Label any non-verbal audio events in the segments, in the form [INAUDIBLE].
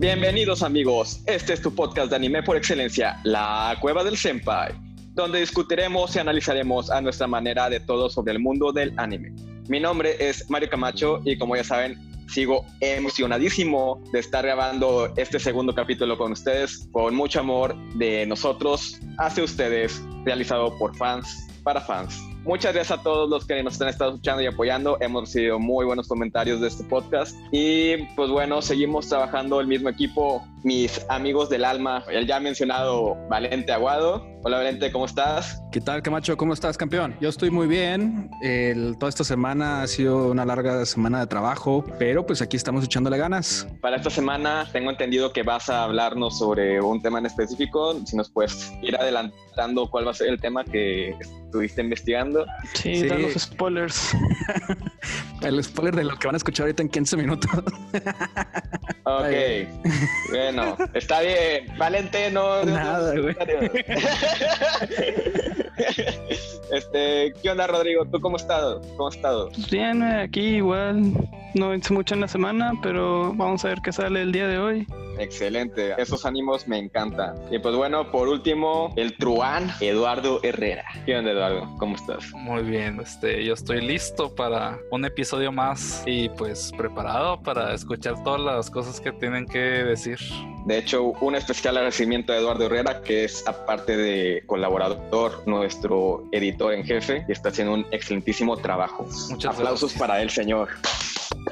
Bienvenidos amigos, este es tu podcast de anime por excelencia, La Cueva del Senpai, donde discutiremos y analizaremos a nuestra manera de todo sobre el mundo del anime. Mi nombre es Mario Camacho y como ya saben, sigo emocionadísimo de estar grabando este segundo capítulo con ustedes, con mucho amor de nosotros hacia ustedes, realizado por fans para fans. Muchas gracias a todos los que nos han estado escuchando y apoyando. Hemos recibido muy buenos comentarios de este podcast. Y pues bueno, seguimos trabajando el mismo equipo, mis amigos del alma, el ya mencionado Valente Aguado. Hola Valente, ¿cómo estás? ¿Qué tal, Camacho? ¿Cómo estás, campeón? Yo estoy muy bien. El, toda esta semana ha sido una larga semana de trabajo, pero pues aquí estamos echándole ganas. Para esta semana tengo entendido que vas a hablarnos sobre un tema en específico. Si nos puedes ir adelantando cuál va a ser el tema que estuviste investigando. Sí, sí. los spoilers. [LAUGHS] el spoiler de lo que van a escuchar ahorita en 15 minutos. ok. [LAUGHS] bueno, está bien. Valente, no. Nada, güey. [LAUGHS] este, ¿qué onda, Rodrigo? ¿Tú cómo has estado? ¿Cómo has estado? Bien, aquí igual. No hice mucho en la semana, pero vamos a ver qué sale el día de hoy. Excelente, esos ánimos me encantan. Y pues bueno, por último, el truán Eduardo Herrera. ¿Qué onda, Eduardo? ¿Cómo estás? Muy bien, este, yo estoy listo para un episodio más y pues preparado para escuchar todas las cosas que tienen que decir. De hecho, un especial agradecimiento a Eduardo Herrera, que es aparte de colaborador, nuestro editor en jefe, y está haciendo un excelentísimo trabajo. Muchas Aplausos para él, señor.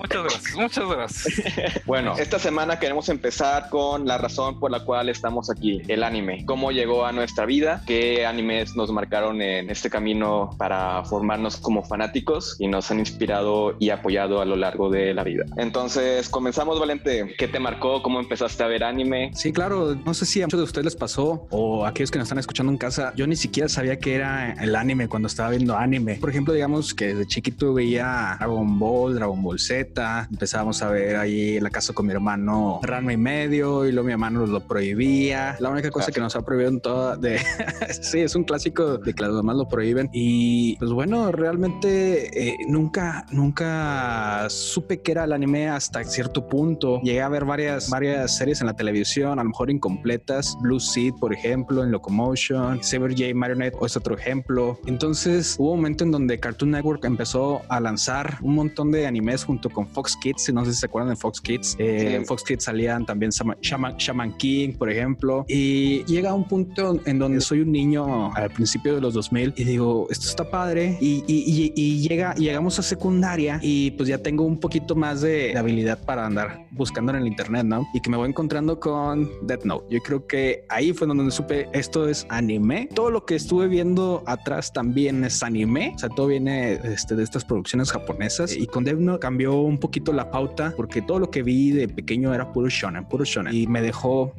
Muchas gracias, muchas gracias. [LAUGHS] bueno, esta semana queremos empezar con la razón por la cual estamos aquí, el anime. ¿Cómo llegó a nuestra vida? ¿Qué animes nos marcaron en este camino para formarnos como fanáticos y nos han inspirado y apoyado a lo largo de la vida? Entonces, comenzamos, Valente. ¿Qué te marcó? ¿Cómo empezaste a ver anime? Sí, claro. No sé si a muchos de ustedes les pasó o a aquellos que nos están escuchando en casa. Yo ni siquiera sabía que era el anime cuando estaba viendo anime. Por ejemplo, digamos que de chiquito veía Dragon Ball, Dragon Ball Z Empezábamos a ver ahí en la casa con mi hermano Ranma y medio y luego mi hermano nos lo prohibía. La única cosa que nos ha prohibido en toda de [LAUGHS] sí, es un clásico de que los demás lo prohíben. Y pues bueno, realmente eh, nunca, nunca supe que era el anime hasta cierto punto. Llegué a ver varias, varias series en la televisión, a lo mejor incompletas. Blue Seed, por ejemplo, en Locomotion, Saber J Marionette es otro ejemplo. Entonces hubo un momento en donde Cartoon Network empezó a lanzar un montón de animes junto con Fox Kids, no sé si se acuerdan de Fox Kids. Eh, en Fox Kids salían también Shaman, King, por ejemplo. Y llega un punto en donde soy un niño al principio de los 2000 y digo, esto está padre. Y, y, y, llega, llegamos a secundaria y pues ya tengo un poquito más de, habilidad para andar buscando en el internet, ¿no? Y que me voy encontrando con Death Note. Yo creo que ahí fue donde supe esto es anime. Todo lo que estuve viendo atrás también es anime. O sea, todo viene este, de estas producciones japonesas. Y con Death Note cambió un poquito la pauta porque todo lo que vi de pequeño era puro shonen, puro shonen. Y me dejó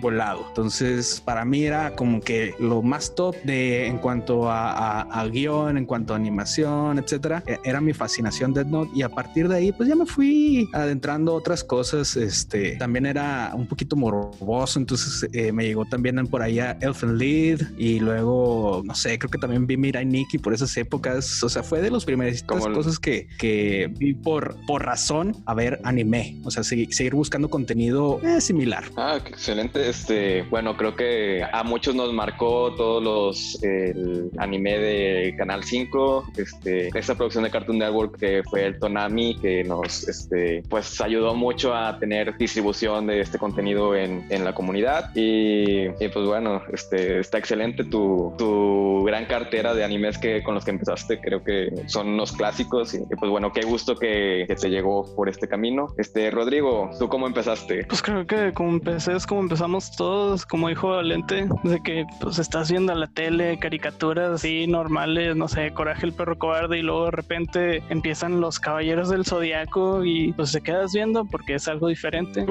volado. Entonces, para mí era como que lo más top de en cuanto a, a, guion, en cuanto a animación, etcétera. E, era mi fascinación Dead Note y a partir de ahí, pues ya me fui adentrando otras cosas. Este también era un poquito morboso, entonces eh, me llegó también por ahí a Elfen Lead y luego, no sé, creo que también vi Mirai Nikki por esas épocas. O sea, fue de los primeras cosas que, que vi por, por razón a ver anime. O sea, seguir, seguir buscando contenido eh, similar. Ah, qué excelente este, bueno, creo que a muchos nos marcó todos los el anime de Canal 5, este, esta producción de Cartoon Network que fue el Tonami, que nos, este, pues ayudó mucho a tener distribución de este contenido en, en la comunidad y, pues bueno, este, está excelente tu, tu gran cartera de animes que con los que empezaste, creo que son unos clásicos y, pues bueno, qué gusto que, que te llegó por este camino. Este, Rodrigo, ¿tú cómo empezaste? Pues creo que como empecé es como empezamos todos, como dijo Valente, de que pues estás viendo la tele caricaturas así normales, no sé, Coraje el perro cobarde y luego de repente empiezan los caballeros del zodiaco y pues te quedas viendo porque es algo diferente.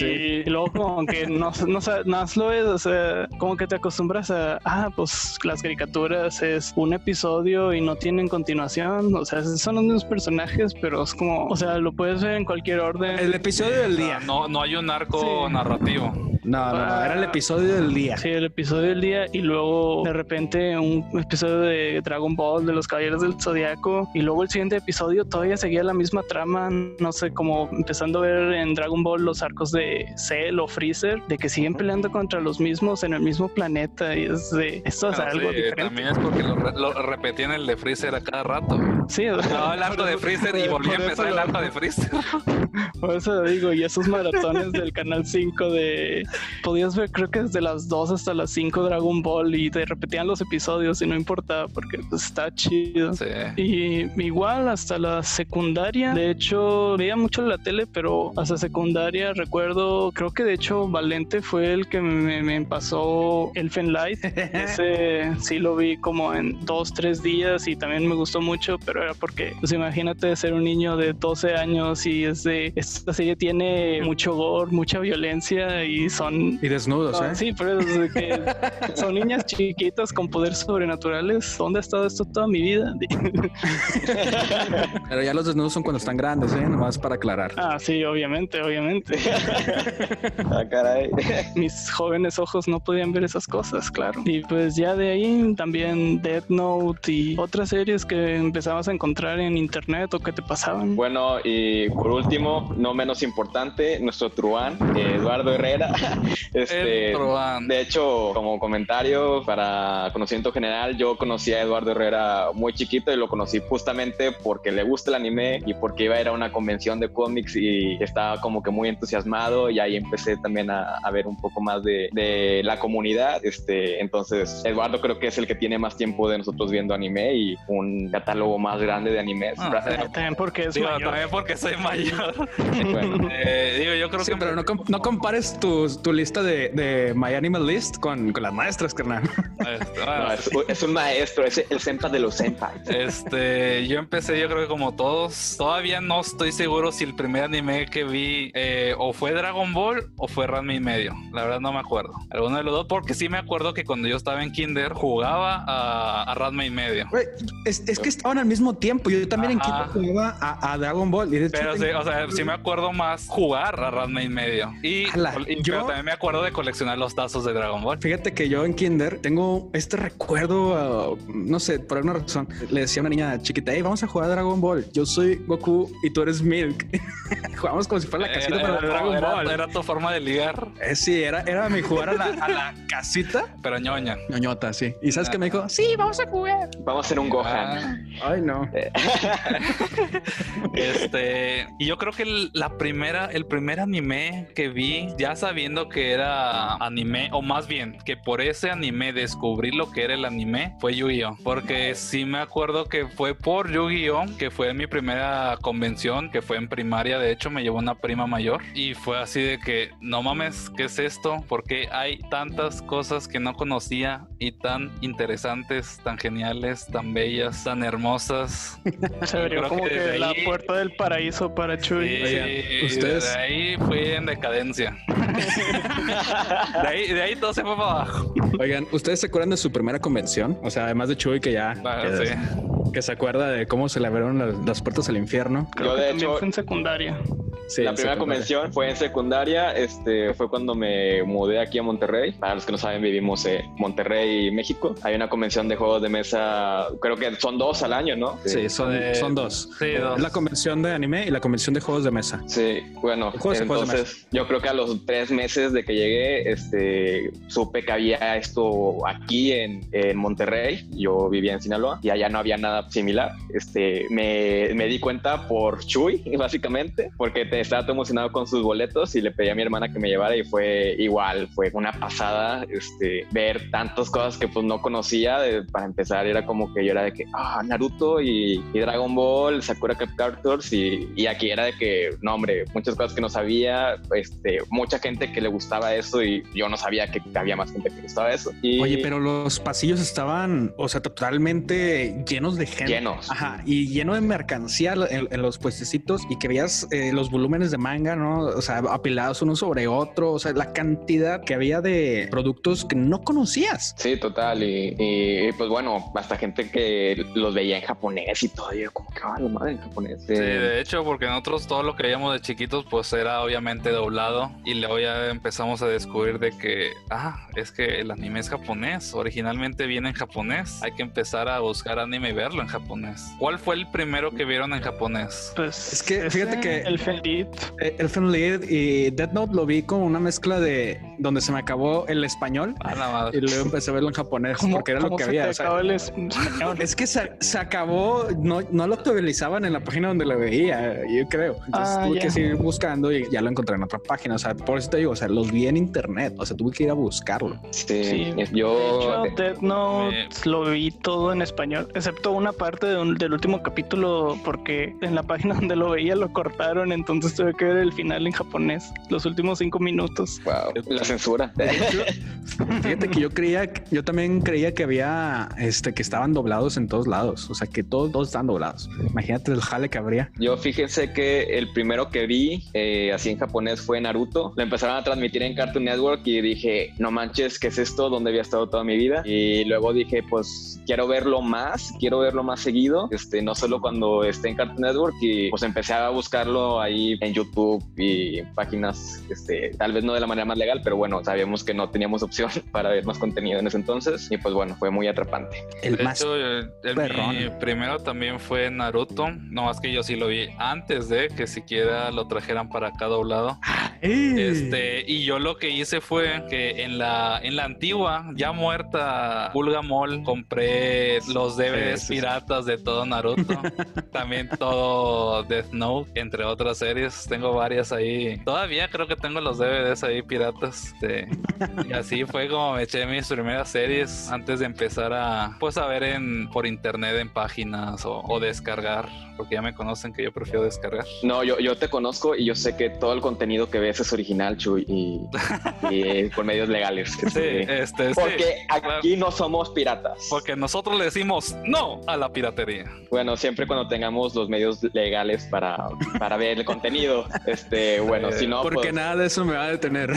Y luego como que [LAUGHS] no, no, no lo ves, o sea, como que te acostumbras a, ah, pues las caricaturas es un episodio y no tienen continuación, o sea, son los mismos personajes, pero es como, o sea, lo puedes ver en cualquier orden. El episodio del día. No, no hay un arco narrativo. No, no, no, era el episodio del día. Sí, el episodio del día y luego de repente un episodio de Dragon Ball, de los Caballeros del Zodiaco y luego el siguiente episodio todavía seguía la misma trama, no sé, como empezando a ver en Dragon Ball los arcos de Cell o Freezer, de que siguen peleando contra los mismos en el mismo planeta y es de, esto es Bueno, algo sí, diferente. También es porque lo, re- lo repetían el de Freezer a cada rato. Sí, o sea, No, el arco de Freezer y volví a empezar eso el arco de Freezer. [LAUGHS] Por eso digo, y esos maratones del canal 5 de. Podías ver, creo que desde las 2 hasta las 5 Dragon Ball y te repetían los episodios y no importaba porque pues, está chido. Sí. Y igual hasta la secundaria, de hecho veía mucho la tele, pero hasta secundaria recuerdo, creo que de hecho Valente fue el que me, me pasó Elfen Light. [LAUGHS] Ese sí lo vi como en dos, tres días y también me gustó mucho, pero era porque, pues imagínate ser un niño de 12 años y es de, esta serie tiene mucho gore, mucha violencia y son... Y desnudos, ¿eh? Sí, pero es de que [LAUGHS] son niñas chiquitas con poderes sobrenaturales. ¿Dónde ha estado esto toda mi vida? [LAUGHS] Pero ya los desnudos son cuando están grandes, ¿eh? Nomás para aclarar. Ah, sí, obviamente, obviamente. Ah, caray. Mis jóvenes ojos no podían ver esas cosas, claro. Y pues ya de ahí también Death Note y otras series que empezabas a encontrar en internet o que te pasaban. Bueno, y por último, no menos importante, nuestro truán, Eduardo Herrera. [LAUGHS] Este. De hecho, como comentario para conocimiento general, yo conocí a Eduardo Herrera muy chiquito y lo conocí justamente porque le gusta el anime y porque iba a ir a una convención de cómics y estaba como que muy entusiasmado y ahí empecé también a, a ver un poco más de, de la comunidad. Este, entonces, Eduardo creo que es el que tiene más tiempo de nosotros viendo anime y un catálogo más grande de animes. Ah. También porque es Digo, mayor. también porque soy mayor. [LAUGHS] Bueno, Eh, digo, yo creo Sí, que. pero no, com- no compares tu, tu lista de, de My Animal List con, con las maestras, carnal. No, es, es un maestro, es el senpa de los senpai. Este, yo empecé, yo creo que como todos, todavía no estoy seguro si el primer anime que vi eh, o fue Dragon Ball o fue Ranma y medio. La verdad no me acuerdo. Alguno de los dos, porque sí me acuerdo que cuando yo estaba en Kinder jugaba a, a Ranma y medio. Es, es que estaban al mismo tiempo. Yo también Ajá. en Kinder jugaba a, a Dragon Ball. Y de hecho, Pero sí, tengo- o sea, sí me acuerdo más jugar a Ranma y medio. Y, Ala, y- yo- pero también me acuerdo de coleccionar los tazos de Dragon Ball. Fíjate que yo en Kinder tengo este recuerdo, uh, no sé, por alguna razón. Le decía a una niña chiquita, hey, vamos a jugar a Dragon Ball. Yo soy Goku y tú eres Milk. [LAUGHS] Jugamos como si fuera la casita Era, para era- Dragon era- Ball. era tu forma de ligar, Eh, sí, era, era mi jugar a la, a la casita. pero ñoña. ñoñota, sí. ¿Y sabes qué me dijo? Sí, vamos a jugar. Vamos a hacer un Gohan. Ah. Ay, no. [LAUGHS] Este, y yo creo que el- la primera, el primer anime que vi, ya sabiendo que era anime, o más bien que por ese anime descubrí lo que era el anime, fue Yu-Gi-Oh! Porque sí me acuerdo que fue por Yu-Gi-Oh! que fue mi primera convención, que fue en primaria, de hecho me llevó una prima mayor, y fue así de que, no mames, ¿qué es esto? Porque hay tantas cosas que no conocía y tan interesantes, tan geniales, tan bellas, tan hermosas. [LAUGHS] Se abrió como que la ahí- puerta del paraíso para Chuy. Sí, Oigan, ustedes- de ahí fui en decadencia. [LAUGHS] [LAUGHS] de, ahí, de ahí todo se fue para abajo. Oigan, ¿ustedes se acuerdan de su primera convención? O sea, además de Chuy, que ya que, sí. que se acuerda de cómo se le abrieron las, las puertas al infierno. Creo Yo, que de también hecho- fue en secundaria. Sí, la primera secundaria. convención fue en secundaria, este, fue cuando me mudé aquí a Monterrey. Para los que no saben, vivimos en Monterrey, México. Hay una convención de juegos de mesa, creo que son dos al año, ¿no? Sí, son, Eh, son dos. sí, dos. La convención de anime y la convención de juegos de mesa. Sí, bueno, Juegos y juegos de entonces yo creo que a los tres meses de que llegué, este, supe que había esto aquí en, en Monterrey. Yo vivía en Sinaloa y allá no había nada similar. Este, me, me di cuenta por Chuy, [LAUGHS] básicamente, porque te estaba todo emocionado con sus boletos y le pedí a mi hermana que me llevara y fue igual, fue una pasada, este, ver tantas cosas que pues no conocía. De- para empezar, era como que yo era de que, ah, Naruto y, y Dragon Ball, Sakura Cap Captors y, y aquí era de que, no, hombre, muchas cosas que no sabía, este, mucha gente que le gustaba eso y yo no sabía que había más gente que le gustaba eso. Y Oye, pero los pasillos estaban, o sea, totalmente llenos de gente. llenos. Ajá, y lleno de mercancía en, en los puestecitos y que veías eh, los volúmenes de manga, ¿no? O sea, apilados uno sobre otro, o sea, la cantidad que había de productos que no conocías. Sí, total. Y, pues bueno, hasta gente que los veía en japonés y todo, yo como que va ah, la madre en japonés. Sí, de hecho, porque nosotros todo lo que veíamos de chiquitos, pues era obviamente doblado y luego ya empezamos a descubrir de que, ah, es que el anime es japonés, originalmente viene en japonés, hay que empezar a buscar anime y verlo en japonés. ¿Cuál fue el primero que vieron en japonés? Pues es que fíjate que el Fenlit, eh, el Fenlit y Death Note lo vi con una mezcla de donde se me acabó el español ah, y luego empecé a verlo en japonés porque era lo que había. es que se, acabó, no, no, lo actualizaban en la página donde lo veía, yo creo. Entonces ah, tuve que seguir buscando y ya lo encontré en otra página. O sea, por eso te digo, o sea, los vi en internet, o sea, tuve que ir a buscarlo. Sí, yo. De hecho, Death Note lo vi todo en español, excepto una parte del último capítulo, porque en la página [LAUGHS] donde lo veía lo cortaron, entonces tuve que ver el final en japonés, los últimos cinco minutos. Wow, la censura. Fíjate que yo creía, yo también creía que había, este, que estaban doblados en todos lados, o sea, que todos, todos están doblados. Imagínate el jale que habría. Yo fíjense que el primero que vi eh, así en japonés fue Naruto. Lo empezaron a transmitir en Cartoon Network y dije, no manches, ¿qué es esto? ¿Dónde había estado toda mi vida? Y luego dije, pues quiero verlo más, quiero verlo más seguido, este, no solo cuando esté en Cartoon Network y pues empecé a buscarlo ahí en YouTube y páginas, este, tal vez no de la manera más legal, pero bueno, sabíamos que no teníamos opción [LAUGHS] para ver más contenido en ese entonces y pues bueno, fue muy atrapante. El de hecho, el, primero también fue Naruto, no más que yo sí lo vi antes de que siquiera lo trajeran para acá doblado. Este, y yo lo que hice fue que en la, en la antigua, ya muerta Pulga Mall, compré los DVDs piratas de todo Naruto. [LAUGHS] También todo Death Note, entre otras series. Tengo varias ahí. Todavía creo que tengo los DVDs ahí piratas. Este, y así fue como me eché mis primeras series antes de empezar a, pues, a ver en, por internet en páginas o, o descargar porque ya me conocen que yo prefiero descargar. No, yo, yo te conozco y yo sé que todo el contenido que ves es original, Chuy, y, [LAUGHS] y por medios legales. Sí, este, porque aquí no somos piratas. Porque nosotros le decimos no a la piratería. Bueno, siempre cuando tengamos los medios legales para, para ver el contenido, este, bueno, si no... Porque pues nada de eso me va a detener.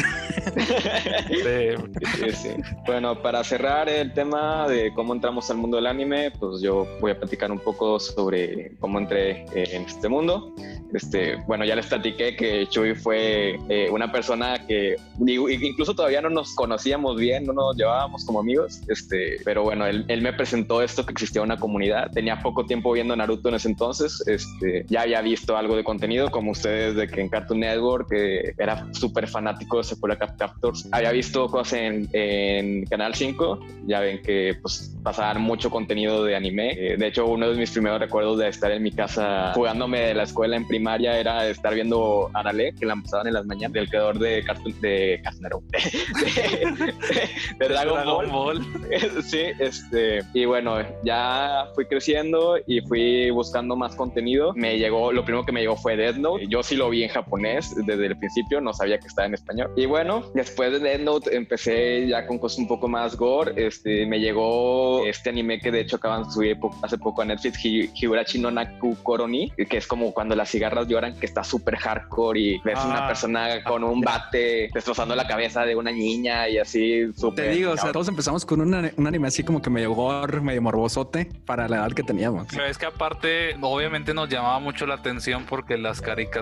sí, sí, Bueno, para cerrar el tema de cómo entramos al mundo del anime, pues yo voy a platicar un poco sobre cómo entré eh, en este mundo. Este, bueno, ya les platiqué que Chuy fue eh, una persona que incluso todavía no nos conocíamos bien, no nos llevábamos como amigos, este, pero bueno, él, él, me presentó esto que existía una comunidad. Tenía poco tiempo viendo Naruto en ese entonces, este, ya había visto algo de contenido, como ustedes, de que en Cartoon Network era súper fanático de Sakura Captors. Había visto cosas en, en, Canal 5, ya ven que pues pasaban mucho contenido de anime. Eh, de hecho, uno de mis primeros recuerdos de estar en mi casa jugándome de la escuela en primaria era estar viendo Arale, que la pasaban en las mañanas, del creador de Cartoon, de Cartoon [LAUGHS] de, Dragon, Ball. [LAUGHS] sí, este, y bueno, ya fui creciendo y fui buscando más contenido. Me llegó, lo primero que me llegó fue Death Note. Yo sí lo vi en japonés desde el principio, no sabía que estaba en español. Y bueno, después de Death Note empecé ya con cosas un poco más gore. Este, me llegó este anime que de hecho acaban de subir hace poco a Netflix, Higurashi no Naku Koroni, que es como cuando las cigarras lloran, que está súper hardcore y ves una ah, persona con un bate destrozando la cabeza de una niña y así súper. Te digo, o sea, todos empezamos con un anime así como que medio gore, medio morbosote para la edad que teníamos. Pero es que aparte, obviamente nos llamaba mucho la atención porque las caricaturas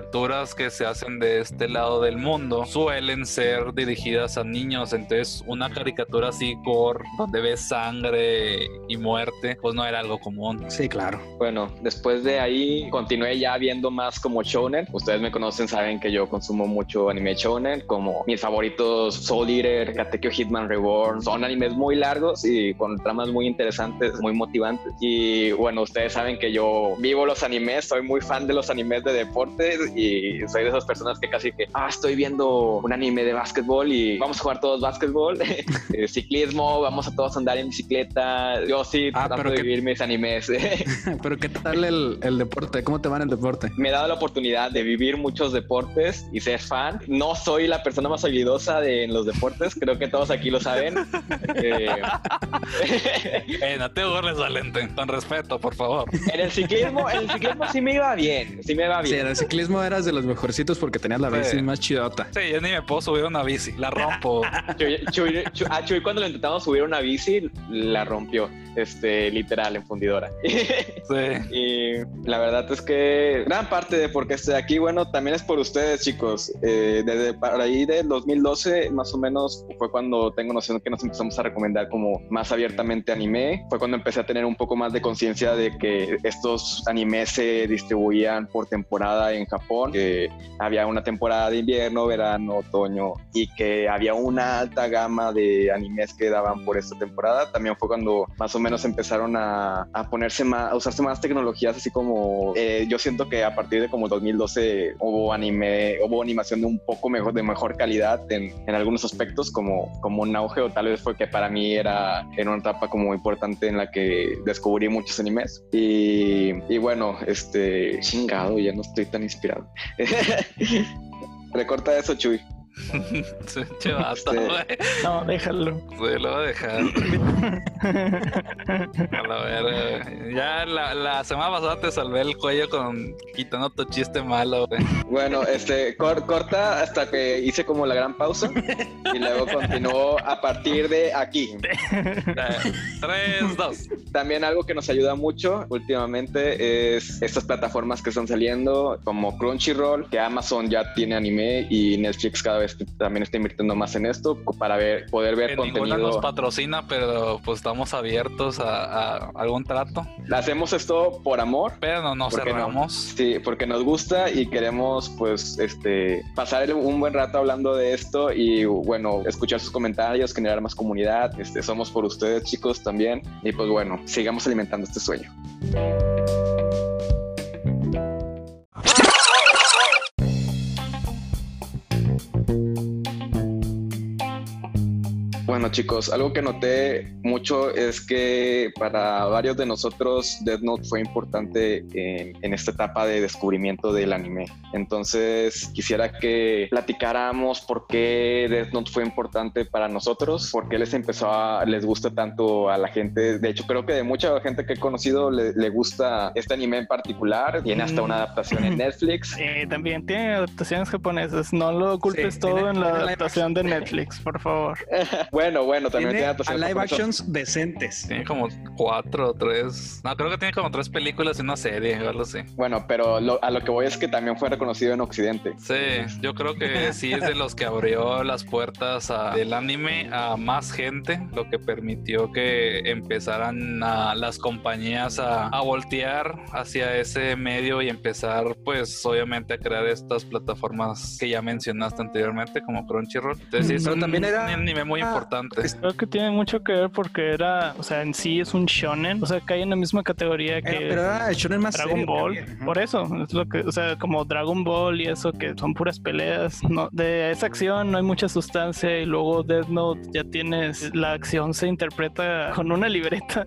que se hacen de este lado del mundo suelen ser dirigidas a niños. Entonces, una caricatura así gore, donde ves sangre y muerte, pues no era algo común. Sí, claro. Bueno, después de ahí continué ya viendo más como shonen. Ustedes me conocen, saben que yo consumo mucho anime shonen, como mis favoritos Soul Eater, Katekyo Hitman Reborn. Son animes muy largos y con tramas muy interesantes, muy motivantes. Y bueno, ustedes saben que yo vivo los animes, soy muy fan de los animes de deportes y soy de esas personas que casi que, ah, estoy viendo un anime de básquetbol y vamos a jugar todos básquetbol, [LAUGHS] eh, ciclismo, vamos a todos andar en bicicleta. Yo sí ah, trato de vivir mis animes. [LAUGHS] [LAUGHS] pero ¿qué tal el, el, deporte? ¿Cómo te va en el deporte? Me he dado la oportunidad de vivir muchos deportes y ser fan. No soy la persona más habilidosa de, en los deportes, creo que todos aquí lo saben. Eh, eh, no te burles, Valente, con respeto, por favor. En el ciclismo, en el ciclismo sí me iba bien, sí me iba bien. Sí, en el ciclismo eras de los mejorcitos porque tenías la bici más chidota. Sí, yo ni me puedo subir una bici, la rompo. [LAUGHS] Chuy, Chuy, Chuy, a Chuy cuando le intentamos subir una bici, la rompió, este, literal, en fundidora. [LAUGHS] Sí. Y la verdad es que gran parte de por qué estoy aquí, bueno, también es por ustedes, chicos. Eh, desde para ahí del 2012, más o menos, fue cuando tengo noción que nos empezamos a recomendar como más abiertamente anime. Fue cuando empecé a tener un poco más de conciencia de que estos animes se distribuían por temporada en Japón, que había una temporada de invierno, verano, otoño y que había una alta gama de animes que daban por esta temporada. También fue cuando más o menos empezaron a, a ponerse más, a usarse más tecnologías, así como eh, yo siento que a partir de como 2012 hubo anime, hubo animación de un poco mejor, de mejor calidad en, en algunos aspectos, como, como un auge, o tal vez fue que para mí era, era una etapa como importante en la que descubrí muchos animes. Y, y bueno, este, chingado, ya no estoy tan inspirado. [LAUGHS] Recorta eso, Chuy. [LAUGHS] che [LAUGHS] vato, Este- güey. No, déjalo. Sí, lo voy a dejar. A la verga, güey. Ya la, la semana pasada te salvé el cuello con quitando tu chiste malo, güey. Bueno, este, cor- corta hasta que hice como la gran pausa y luego continuó a partir de aquí. [LAUGHS] Eh, Tres, dos. También algo que nos ayuda mucho últimamente es estas plataformas que están saliendo como Crunchyroll, que Amazon ya tiene anime y Netflix cada vez también está invirtiendo más en esto para ver, poder ver Que ninguna nos contenido. patrocina, pero pues estamos abiertos a, a algún trato. Hacemos esto por amor. Pero no nos ¿Por qué no? cerramos. Sí, porque nos gusta y queremos pues este pasar un buen rato hablando de esto y bueno, escuchar sus comentarios, generar más comunidad. Este, somos por ustedes chicos también y pues bueno, sigamos alimentando este sueño. Bueno chicos, algo que noté mucho es que para varios de nosotros Death Note fue importante en, en esta etapa de descubrimiento del anime. Entonces quisiera que platicáramos por qué Death Note fue importante para nosotros, por qué les empezó a, les gusta tanto a la gente. De hecho creo que de mucha gente que he conocido le, le gusta este anime en particular. Tiene hasta una adaptación en [LAUGHS] Netflix. Eh, también tiene adaptaciones japonesas. No lo culpes Sí, todo en la live adaptación de. Netflix, por favor. [LAUGHS] bueno, bueno, también Tiene tiene a live actions decentes. Tiene como cuatro o tres. No, creo que tiene como tres películas y una serie o algo así. Bueno, pero lo- a lo que voy es que también fue reconocido en Occidente. Sí, yo creo que [LAUGHS] sí es de los que abrió las puertas a- del anime a más gente, lo que permitió que empezaran a- las compañías a, a voltear hacia ese medio y empezar, pues, obviamente a crear estas plataformas que ya mencionaste anteriormente, como Crunchyroll. Entonces, sí, es Pero un, también era- un anime muy ah, importante. Creo que tiene mucho que ver porque era, o sea, en sí es un shonen, o sea, cae en la misma categoría que Era- pero era el shonen más Dragon serio Ball. había. Por eso, es lo que, o sea, como Dragon Ball y eso que son puras peleas, no, de esa acción no hay mucha sustancia y luego Death Note ya tienes la acción se interpreta con una libreta.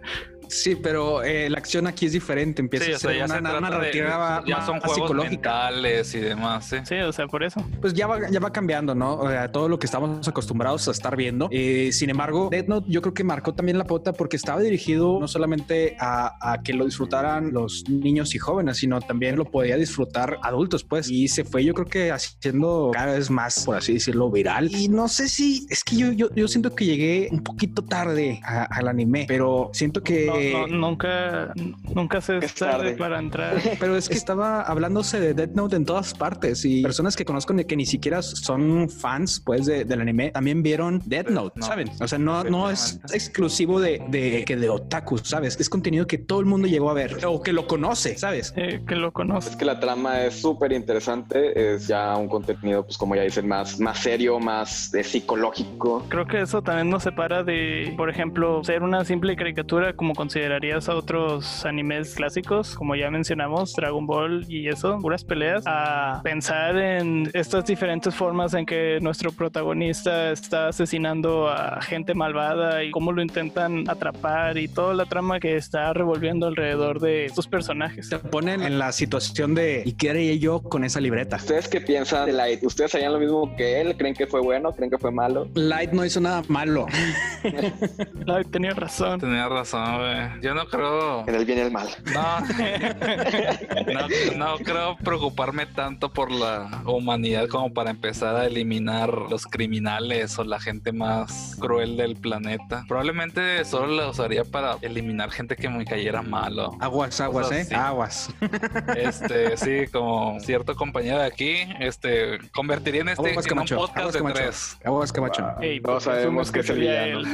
Sí, pero eh, la acción aquí es diferente. Empieza Sí, a o sea, ser una, se una trata de, narrativa ya más son juegos psicológica. mentales y demás, sí. Sí, o sea, por eso. Pues ya va, ya va cambiando, ¿no? O sea, todo lo que estamos acostumbrados a estar viendo. Eh, sin embargo, Death Note yo creo que marcó también la pauta porque estaba dirigido no solamente a, a que lo disfrutaran los niños y jóvenes, sino también lo podía disfrutar adultos, pues. Y se fue, yo creo que haciendo cada vez más, por así decirlo, viral. Y no sé si es que yo, yo, yo siento que llegué un poquito tarde a- al anime, pero siento que... No, no, nunca, nunca se Es es tarde tarde. para entrar. [LAUGHS] Pero es que estaba hablándose de Death Note en todas partes y personas que conozco que ni siquiera son fans pues de- del anime también vieron Death Note, No. ¿saben? O sea, no, no es exclusivo de, de que de otaku, ¿sabes? Es contenido que todo el mundo llegó a ver o que lo conoce, ¿sabes? eh, que lo conoce. Es que la trama es súper interesante, es ya un contenido, pues como ya dicen, más, más serio, más eh, psicológico. Creo que eso también nos separa de, por ejemplo, ser una simple caricatura como con considerarías a otros animes clásicos, como ya mencionamos, Dragon Ball y eso, puras peleas, a pensar en estas diferentes formas en que nuestro protagonista está asesinando a gente malvada y cómo lo intentan atrapar y toda la trama que está revolviendo alrededor de estos personajes. Te ponen en la situación de ¿y qué haría yo con esa libreta? ¿Ustedes qué piensan de Light? ¿Ustedes harían lo mismo que él? ¿Creen que fue bueno? ¿Creen que fue malo? Light no hizo nada malo. [LAUGHS] Light tenía razón. Tenía razón, güey. [LAUGHS] Yo no creo. En el bien y el mal. No, [LAUGHS] no, no creo preocuparme tanto por la humanidad como para empezar a eliminar los criminales o la gente más cruel del planeta. Probablemente solo la usaría para eliminar gente que me cayera malo. Aguas, aguas, ¿eh? Aguas. [LAUGHS] Este, sí, como cierto compañero de aquí, este, convertiría en este Aguas, en un podcast Aguas, de Camacho. tres. Aguas, Camacho. Ey, Todos ¿por qué sabemos que es el sería el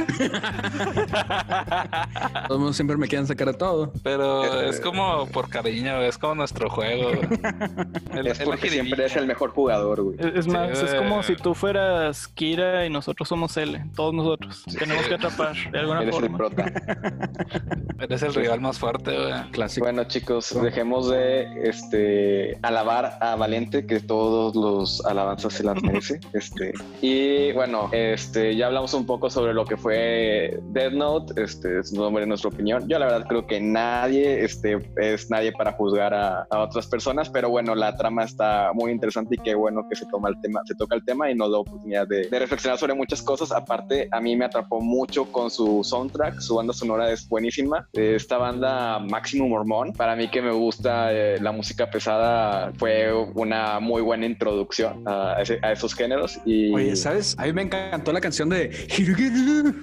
mundo siempre me quieren sacar de todo. Pero Este- es como por cariño, es como nuestro juego. [LAUGHS] El- Es el porque siempre es el mejor jugador, güey. Es es más, Sí, es como eh. si tú fueras Kira y nosotros somos L. Todos nosotros. Tenemos que atrapar de alguna Eres el forma. prota. [LAUGHS] Eres el rival más fuerte, güey. Clásico. Bueno, chicos, dejemos de este alabar a Valente, que todos los alabanzas se las merece. [LAUGHS] Este, y bueno, este, ya hablamos un poco sobre lo que fue Death Note, este, es nombre nuestra opinión. Yo la verdad creo que nadie este, es nadie para juzgar a, a otras personas, pero bueno, la trama está muy interesante y qué bueno que se toma el tema, se toca el tema y nos da oportunidad de, de reflexionar sobre muchas cosas. Aparte, a mí me atrapó mucho con su soundtrack, su banda sonora es buenísima. Eh, Esta banda Maximum Mormón, para mí que me gusta eh, la música pesada, fue una muy buena introducción a, ese- a esos géneros. Y Oye, ¿sabes? A mí me encantó la canción de.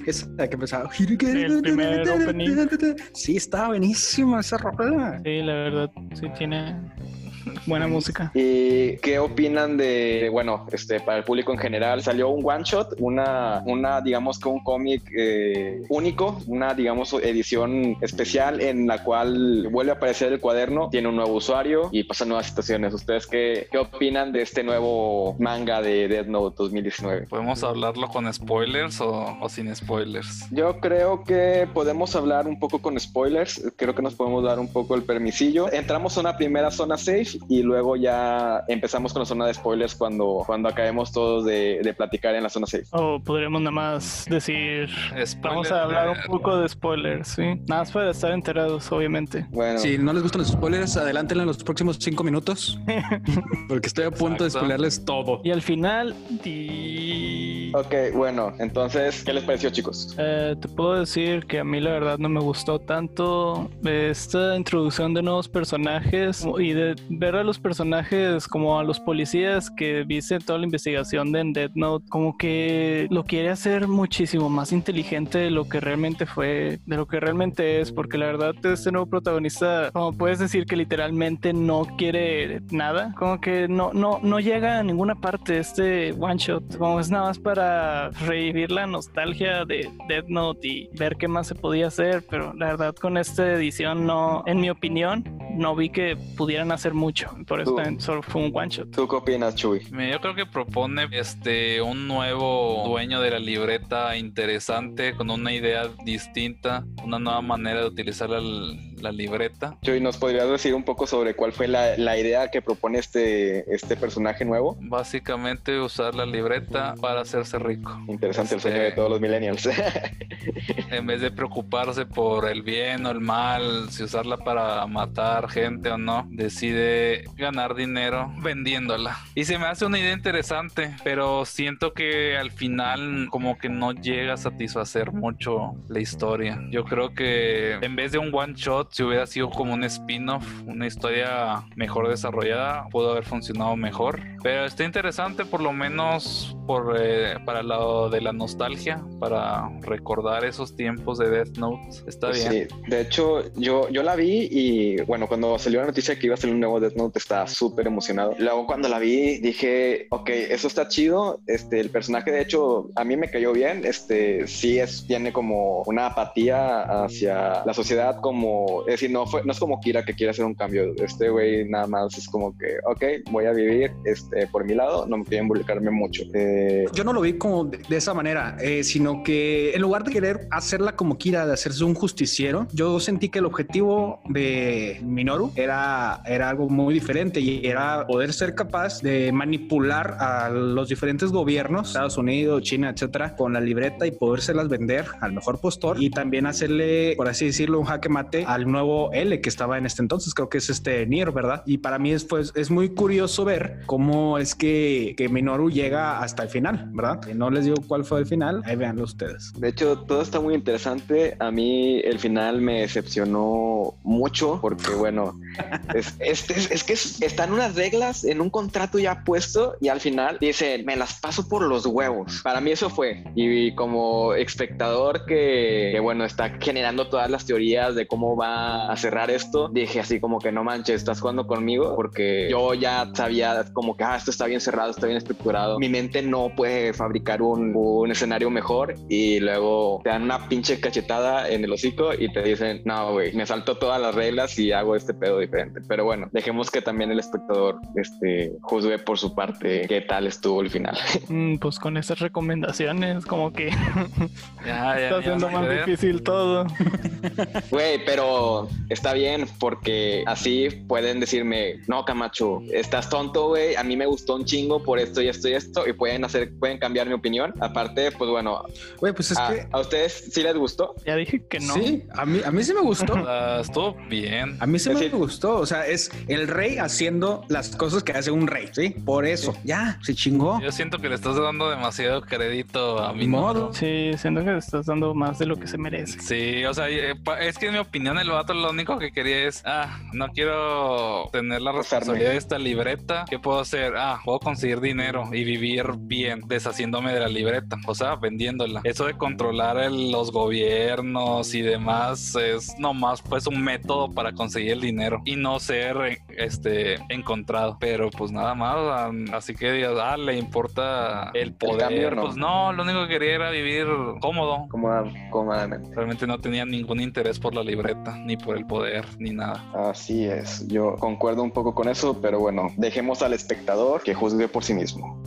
Esa que empezaba. El primer opening. Sí, estaba buenísima esa rola. Sí, la verdad, sí tiene buena música. ¿Y qué opinan de, bueno, este, para el público en general? Salió un one shot, una, una digamos que un cómic eh, único, una, digamos, edición especial en la cual vuelve a aparecer el cuaderno, tiene un nuevo usuario y pasan nuevas situaciones. ¿Ustedes qué, qué opinan de este nuevo manga de Death Note 2019? ¿Podemos hablarlo con spoilers o, o sin spoilers? Yo creo que podemos hablar un poco con spoilers. Creo que nos podemos dar un poco el permisillo. Entramos a una primera zona safe y luego ya empezamos con la zona de spoilers cuando, cuando acabemos todos de, de platicar en la zona safe. O podríamos nada más decir. Spoiler Vamos a hablar un poco de spoilers, sí. Nada más para estar enterados, obviamente. Bueno, Si no les gustan los spoilers, adelántenlo en los próximos cinco minutos. [LAUGHS] Porque estoy a punto de spoilerles todo. Y al final, di- ok, bueno, entonces, ¿qué les pareció, chicos? Eh, te puedo decir que a mí la verdad no me gustó tanto esta introducción de nuevos personajes y de ver a los personajes como a los policías que viste toda la investigación de en Note, como que lo quiere hacer muchísimo más inteligente de lo que realmente fue, de lo que realmente es, porque la verdad este nuevo protagonista, como puedes decir que literalmente no quiere nada, como que no, no, no llega a ninguna parte este one shot, como es nada más para revivir la nostalgia de Death Note y ver qué más se podía hacer, pero la verdad con esta edición no, en mi opinión, no vi que pudieran hacer mucho, por eso también solo fue un one shot. ¿Tú qué opinas, Chuy? Yo creo que propone este un nuevo dueño de la libreta interesante, con una idea distinta, una nueva manera de utilizar la, la libreta. Chuy, ¿nos podrías decir un poco sobre cuál fue la, la idea que propone este, este personaje nuevo? Básicamente usar la libreta para hacerse rico. Interesante el Este, sueño de todos los millennials. [LAUGHS] En vez de preocuparse por el bien o el mal, si usarla para matar gente o no, decide ganar dinero vendiéndola. Y se me hace una idea interesante, pero siento que al final como que no llega a satisfacer mucho la historia. Yo creo que en vez de un one shot, si hubiera sido como un spin-off, una historia mejor desarrollada, pudo haber funcionado mejor. Pero está interesante por lo menos por, eh, para el lado de la nostalgia, para recordar esos tiempos de Death Note. Está bien. Sí, de hecho, yo, yo la vi y bueno, cuando salió la noticia que iba a salir un nuevo Death Note, estaba súper emocionado. Luego, cuando la vi, dije, ok, eso está chido. Este, el personaje, de hecho, a mí me cayó bien. Este, sí, es, tiene como una apatía hacia la sociedad, como, es decir, no, fue, no es como Kira que quiere hacer un cambio. Este güey nada más es como que, ok, voy a vivir este, por mi lado, no me quiero involucrarme mucho. Eh, Yo no lo vi como de, de esa manera, eh, sino que en lugar de querer hacerla como Kira, de hacerse un justiciero, yo sentí que el objetivo de Minoru era, era algo muy diferente y era poder ser capaz de manipular a los diferentes gobiernos, Estados Unidos, China, etcétera, con la libreta y podérselas vender al mejor postor y también hacerle, por así decirlo, un jaque mate al nuevo L que estaba en este entonces, creo que es este Nier, ¿verdad? Y para mí es, pues, es muy curioso ver cómo es que, que Minoru llega hasta el final, ¿verdad? Y no les digo cuál fue el final, ahí véanlo ustedes. De hecho, todo está muy interesante. A mí el final me decepcionó mucho porque, [LAUGHS] bueno, es, es, es, es que es- están unas reglas en un contrato ya puesto y al final dicen, me las paso por los huevos. Para mí eso fue. Y como espectador que, que, bueno, está generando todas las teorías de cómo va a cerrar esto, dije así como que no manches, estás jugando conmigo porque yo ya sabía como que, ah, esto está bien cerrado, está bien estructurado. Mi mente no puede fabricar un, un escenario mejor y luego te dan una pinche cachetada en el hocico y te dicen, no, güey, me saltó todas las reglas y hago este pedo diferente. Pero bueno, dejemos que también el espectador este, juzgue por su parte qué tal estuvo el final. [LAUGHS] Mm, Pues con esas recomendaciones, como que [LAUGHS] Ya, ya, está haciendo más difícil todo. Güey, pero está bien porque así pueden decirme, no, Camacho, estás tonto, güey, a mí me gustó un chingo por esto y esto y esto y pueden hacer, pueden cambiar mi opinión. Aparte, pues bueno, Güey, pues es a, que ¿a ustedes sí les gustó? Ya dije que no. sí, a mí, a mí sí me gustó. [LAUGHS] Ah, estuvo bien. A mí sí me decir- gustó. O sea, es el rey haciendo las cosas que hace un rey, ¿sí? Por eso, ya, se chingó. Yo siento que le estás dando demasiado crédito a mi Ni modo. Sí, siento que le estás dando más de lo que se merece. Sí, o sea, eh, es que en mi opinión el vato lo único que quería es, ah, no quiero tener la responsabilidad de esta libreta. ¿Qué puedo hacer? Ah, puedo conseguir dinero y vivir bien deshaciéndome de la libreta, o sea, vendiéndola. Eso de controlar el- los gobiernos y demás es nomás pues un método para conseguir el dinero y no ser eh, este encontrado. Pero pues nada más, así que digas, ah, le importa el poder. cambio, no. Pues no, lo único que quería era vivir cómodo. Cómoda- Cómodamente. Realmente no tenía ningún interés por la libreta, ni por el poder, ni nada. Así es, yo concuerdo un poco con eso, pero bueno, dejemos al espectador que juzgue por sí mismo.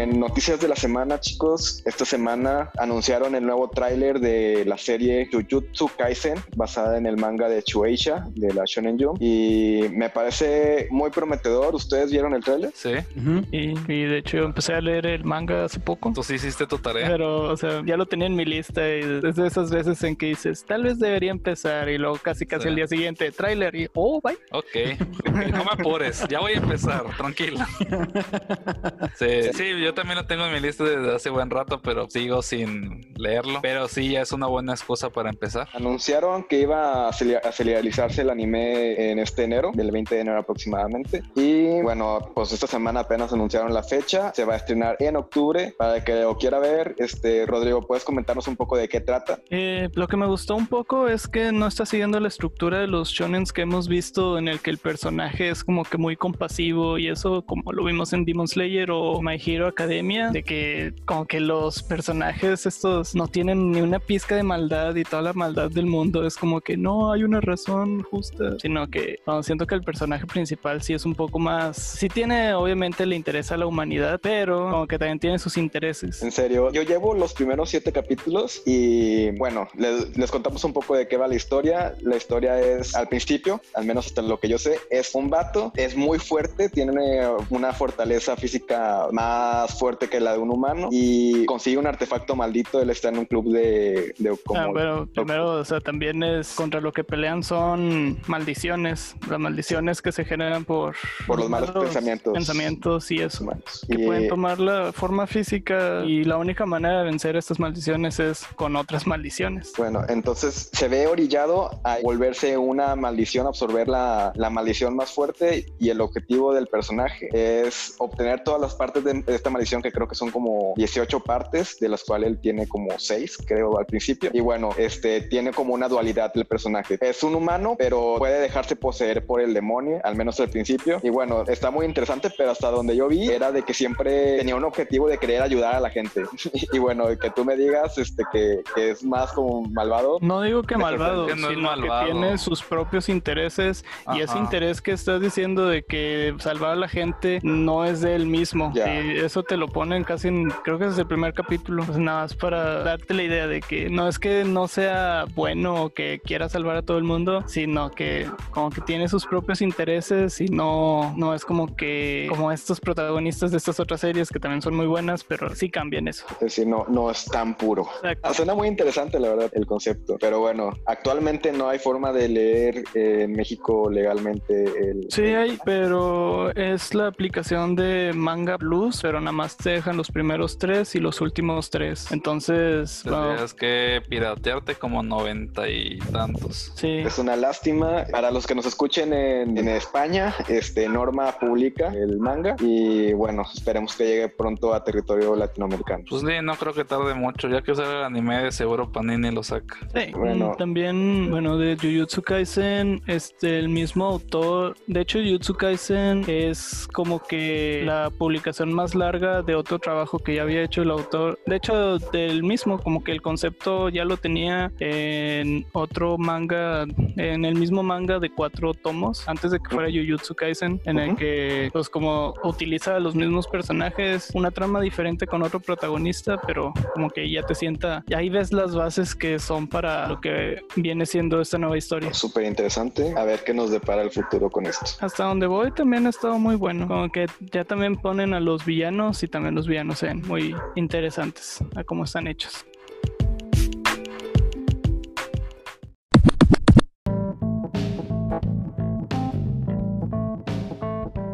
En noticias de la semana, chicos, esta semana anunciaron el nuevo tráiler de la serie Jujutsu Kaisen, basada en el manga de Shueisha, de la Shonen Jump, y me parece muy prometedor. ¿Ustedes vieron el tráiler? Sí. Y, y de hecho yo empecé a leer el manga hace poco. tú sí hiciste tu tarea. Pero, o sea, ya lo tenía en mi lista y es de esas veces en que dices, tal vez debería empezar y luego casi casi Sí. el día siguiente, tráiler y, oh, bye. Ok, [LAUGHS] no me apures, ya voy a empezar, tranquila. [LAUGHS] Sí, sí, yo también lo tengo en mi lista desde hace buen rato, pero sigo sin leerlo. Pero sí, ya es una buena excusa para empezar. Anunciaron que iba a serializarse el anime en este enero, del 20 de enero aproximadamente. Y bueno, pues esta semana apenas anunciaron la fecha. Se va a estrenar en octubre. Para el que lo quiera ver, este Rodrigo, ¿puedes comentarnos un poco de qué trata? Eh, lo que me gustó un poco es que no está siguiendo la estructura de los shonens que hemos visto en el que el personaje es como que muy compasivo y eso como lo vimos en Demon Slayer o My Hero Academia, de que como que los personajes estos no tienen ni una pizca de maldad y toda la maldad del mundo es como que no hay una razón justa, sino que siento que el personaje principal sí es un poco más, sí tiene obviamente le interesa a la humanidad, pero como que también tiene sus intereses. En serio, yo llevo los primeros siete capítulos y bueno, les, les contamos un poco de qué va la historia. La historia es, al principio, al menos hasta lo que yo sé, es un vato, es muy fuerte, tiene una fortaleza física más fuerte que la de un humano y consigue un artefacto maldito. Él está en un club de... de como- Ah, pero primero, o sea, también es contra lo que pelean son maldiciones, las maldiciones que se generan por, Por los malos pensamientos. pensamientos y eso. humanos. Que Y- pueden tomar la forma física y la única manera de vencer estas maldiciones es con otras maldiciones. Bueno, entonces se ve orillado a volverse una maldición, absorber la, la maldición más fuerte y el objetivo del personaje es obtener todas las partes de, de esta maldición animación que creo que son como 18 partes, de las cuales él tiene como 6, creo, al principio. Y bueno, este tiene como una dualidad el personaje. Es un humano, pero puede dejarse poseer por el demonio, al menos al principio. Y bueno, está muy interesante, pero hasta donde yo vi era de que siempre tenía un objetivo de querer ayudar a la gente. [LAUGHS] y bueno, que tú me digas este, que, es más como malvado. No digo que malvado, sino que tiene sus propios intereses y ese interés que estás diciendo de que salvar a la gente no es de él mismo. Y eso te lo ponen casi en, creo que es el primer capítulo. Pues nada más para darte la idea de que no es que no sea bueno o que quiera salvar a todo el mundo, sino que como que tiene sus propios intereses y no, no es como que como estos protagonistas de estas otras series que también son muy buenas, pero sí cambian eso. Es decir, no, no es tan puro. Ah, suena muy interesante, la verdad, el concepto. Pero bueno, actualmente no hay forma de leer eh, en México legalmente el. Sí, hay, pero es la aplicación de Manga Plus, pero nada más te dejan los primeros tres y los últimos tres. Entonces. Tendrías que piratearte como noventa y tantos. Sí. Es una lástima. Para los que nos escuchen en, en España, este Norma publica el manga y bueno, esperemos que llegue pronto a territorio latinoamericano. Pues sí, no creo que tarde mucho, ya que usar el anime de seguro Panini lo saca. Sí, bueno. También, bueno, de Jujutsu Kaisen, este, el mismo autor, de hecho Jujutsu Kaisen es como que la publicación más larga de otro trabajo que ya había hecho el autor, de hecho del mismo, como que el concepto ya lo tenía en otro manga, en el mismo manga de cuatro tomos, antes de que fuera Jujutsu Kaisen, en el que pues como utiliza los mismos personajes, una trama diferente con otro protagonista, pero como que ya te sienta, y ahí ves las bases que son para lo que viene siendo esta nueva historia. Súper interesante, a ver qué nos depara el futuro con esto. Hasta donde voy también ha estado muy bueno, como que ya también ponen a los villanos y también los villanos sean muy interesantes a cómo están hechos.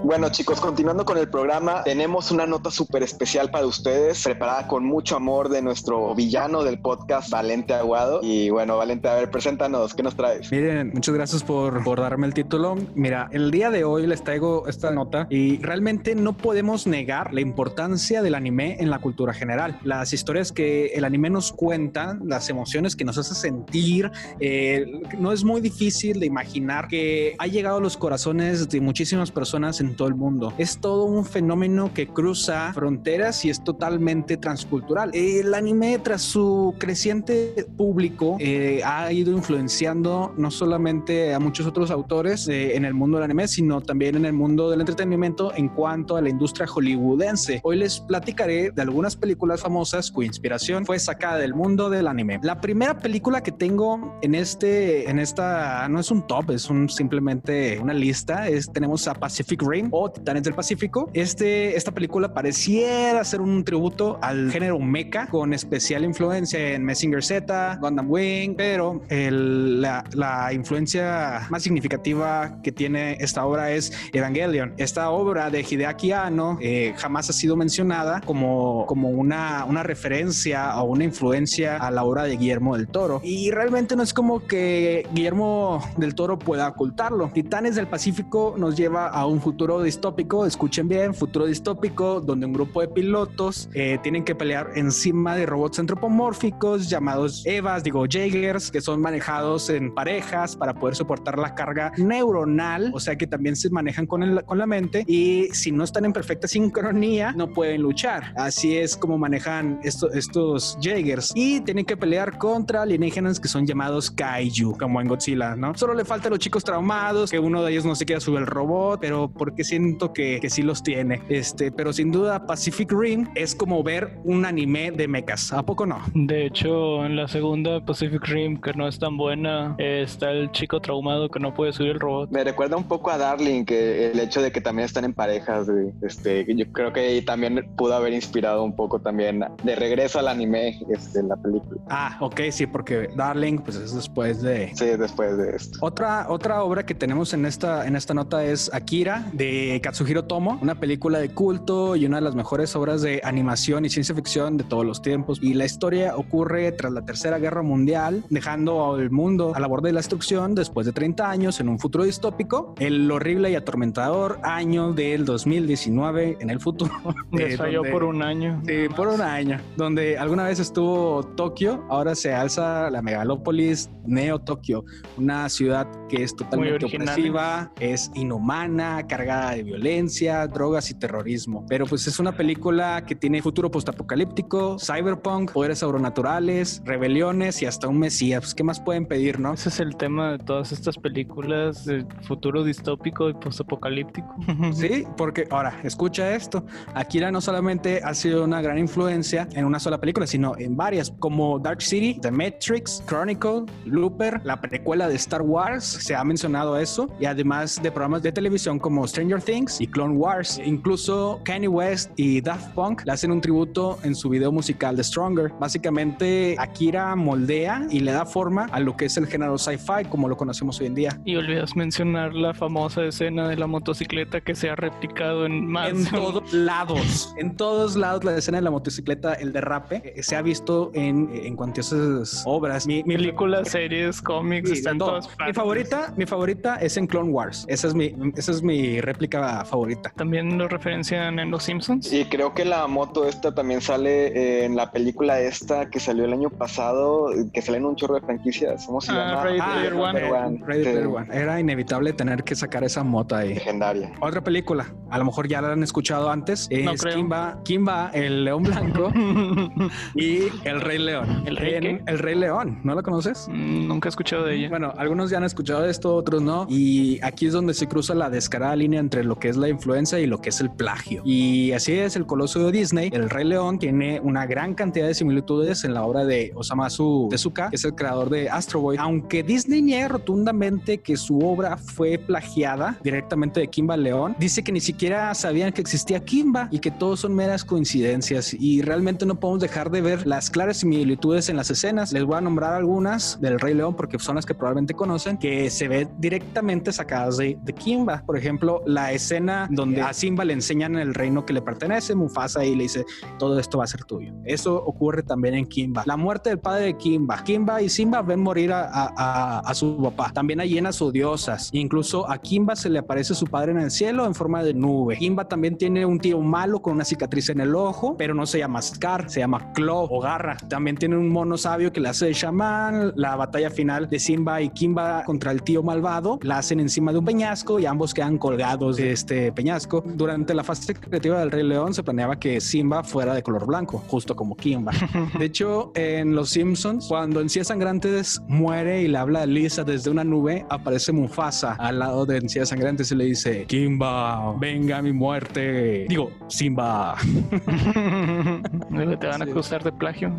Bueno chicos, continuando con el programa, tenemos una nota súper especial para ustedes, preparada con mucho amor de nuestro villano del podcast, Valente Aguado. Y bueno, Valente, a ver, preséntanos, ¿qué nos traes? Miren, muchas gracias por, darme el título. Mira, el día de hoy les traigo esta nota y realmente no podemos negar la importancia del anime en la cultura general. Las historias que el anime nos cuenta, las emociones que nos hace sentir, eh, no es muy difícil de imaginar que ha llegado a los corazones de muchísimas personas en todo el mundo. Es todo un fenómeno que cruza fronteras y es totalmente transcultural. El anime, tras su creciente público, eh, ha ido influenciando no solamente a muchos otros autores eh, en el mundo del anime, sino también en el mundo del entretenimiento en cuanto a la industria hollywoodense. Hoy les platicaré de algunas películas famosas cuya inspiración fue sacada del mundo del anime. La primera película que tengo en este, en esta, no es un top, es un simplemente una lista. Es, tenemos a Pacific Rim o Titanes del Pacífico. Este, esta película pareciera ser un tributo al género mecha con especial influencia en Messenger Z, Gundam Wing, pero la, la, influencia más significativa que tiene esta obra es Evangelion. Esta obra de Hideaki Anno eh, jamás ha sido mencionada como, como una, una referencia o una influencia a la obra de Guillermo del Toro. Y realmente no es como que Guillermo del Toro pueda ocultarlo. Titanes del Pacífico nos lleva a un futuro distópico, escuchen bien, futuro distópico, donde un grupo de pilotos eh, tienen que pelear encima de robots antropomórficos llamados Evas, digo Jaegers, que son manejados en parejas para poder soportar la carga neuronal, o sea que también se manejan con, el, con la mente y si no están en perfecta sincronía no pueden luchar. Así es como manejan estos Jaegers y tienen que pelear contra alienígenas que son llamados Kaiju, como en Godzilla, ¿no? Solo le falta a los chicos traumados, que uno de ellos no se quiera subir el robot, pero porque siento que, que sí los tiene. Este, pero sin duda Pacific Rim es como ver un anime de mechas. ¿A poco no? De hecho, en la segunda Pacific Rim, que no es tan buena, está el chico traumado que no puede subir el robot. Me recuerda un poco a Darling, que el hecho de que también están en parejas, este, yo creo que también pudo haber inspirado un poco también de regreso al anime este, la película. Ah, ok, sí, porque Darling, pues es después de... Sí, después de esto. Otra, otra obra que tenemos en esta, en esta nota es Akira de de Katsuhiro Tomo, una película de culto y una de las mejores obras de animación y ciencia ficción de todos los tiempos. Y la historia ocurre tras la Tercera Guerra Mundial, dejando al mundo a la borde de la destrucción después de 30 años en un futuro distópico, el horrible y atormentador año del 2019 en el futuro. [LAUGHS] Les falló por un año. Sí, por un año, donde alguna vez estuvo Tokio, ahora se alza la megalópolis Neo Tokio, una ciudad que es totalmente opresiva, es inhumana, cargada de violencia, drogas y terrorismo. Pero pues es una película que tiene futuro postapocalíptico, cyberpunk, poderes sobrenaturales, rebeliones y hasta un mesías. Pues, ¿Qué más pueden pedir, no? Ese es el tema de todas estas películas de futuro distópico y postapocalíptico. [LAUGHS] Sí, porque ahora, escucha esto. Akira no solamente ha sido una gran influencia en una sola película, sino en varias, como Dark City, The Matrix, Chronicle, Looper, la precuela de Star Wars, se ha mencionado eso, y además de programas de televisión como Stranger Things y Clone Wars. Incluso Kanye West y Daft Punk le hacen un tributo en su video musical de Stronger. Básicamente, Akira moldea y le da forma a lo que es el género sci-fi como lo conocemos hoy en día. Y olvidas mencionar la famosa escena de la motocicleta que se ha replicado en más en todos [LAUGHS] lados. En todos lados la escena de la motocicleta, el derrape, eh, se ha visto en, en cuantiosas obras. Mi, Películas, series, cómics, están todas Mi favorita, mi favorita es en Clone Wars. Esa es mi, esa es mi réplica favorita. También lo referencian en Los Simpsons. Y creo que la moto esta también sale en la película esta que salió el año pasado, que sale en un chorro de franquicias. ¿Cómo se ah, llama? Ready Player One. Ready Player One. Era inevitable tener que sacar esa moto ahí. Legendaria. Otra película, a lo mejor ya la han escuchado antes, es Kimba, Kimba, el león blanco [LAUGHS] y el Rey León. ¿El Rey El Rey León, ¿no la conoces? Mm, nunca he escuchado de ella. Bueno, algunos ya han escuchado esto, otros no. Y aquí es donde se cruza la descarada línea entre lo que es la influencia y lo que es el plagio. Y así es, el coloso de Disney, el Rey León, tiene una gran cantidad de similitudes en la obra de Osamu Tezuka, que es el creador de Astro Boy. Aunque Disney niega rotundamente que su obra fue plagiada directamente de Kimba León, dice que ni siquiera sabían que existía Kimba y que todos son meras coincidencias y realmente no podemos dejar de ver las claras similitudes en las escenas. Les voy a nombrar algunas del Rey León porque son las que probablemente conocen, que se ve directamente sacadas de, de Kimba. Por ejemplo, la escena donde a Simba le enseñan el reino que le pertenece, Mufasa, y le dice, todo esto va a ser tuyo. Eso ocurre también en Kimba. La muerte del padre de Kimba. Kimba y Simba ven morir a, a, a su papá. También hay llenas odiosas. Incluso a Kimba se le aparece su padre en el cielo en forma de nube. Kimba también tiene un tío malo con una cicatriz en el ojo, pero no se llama Scar, se llama Claw o Garra. También tiene un mono sabio que le hace de chamán. La batalla final de Simba y Kimba contra el tío malvado la hacen encima de un peñasco y ambos quedan colgados de este peñasco. Durante la fase creativa del Rey León se planeaba que Simba fuera de color blanco, justo como Kimba. [LAUGHS] De hecho, en Los Simpsons, cuando Encías Sangrantes muere y le habla a Lisa desde una nube, aparece Mufasa al lado de Encías Sangrantes y le dice, Kimba, venga mi muerte. Digo, Simba. [LAUGHS] Te van a acusar de plagio.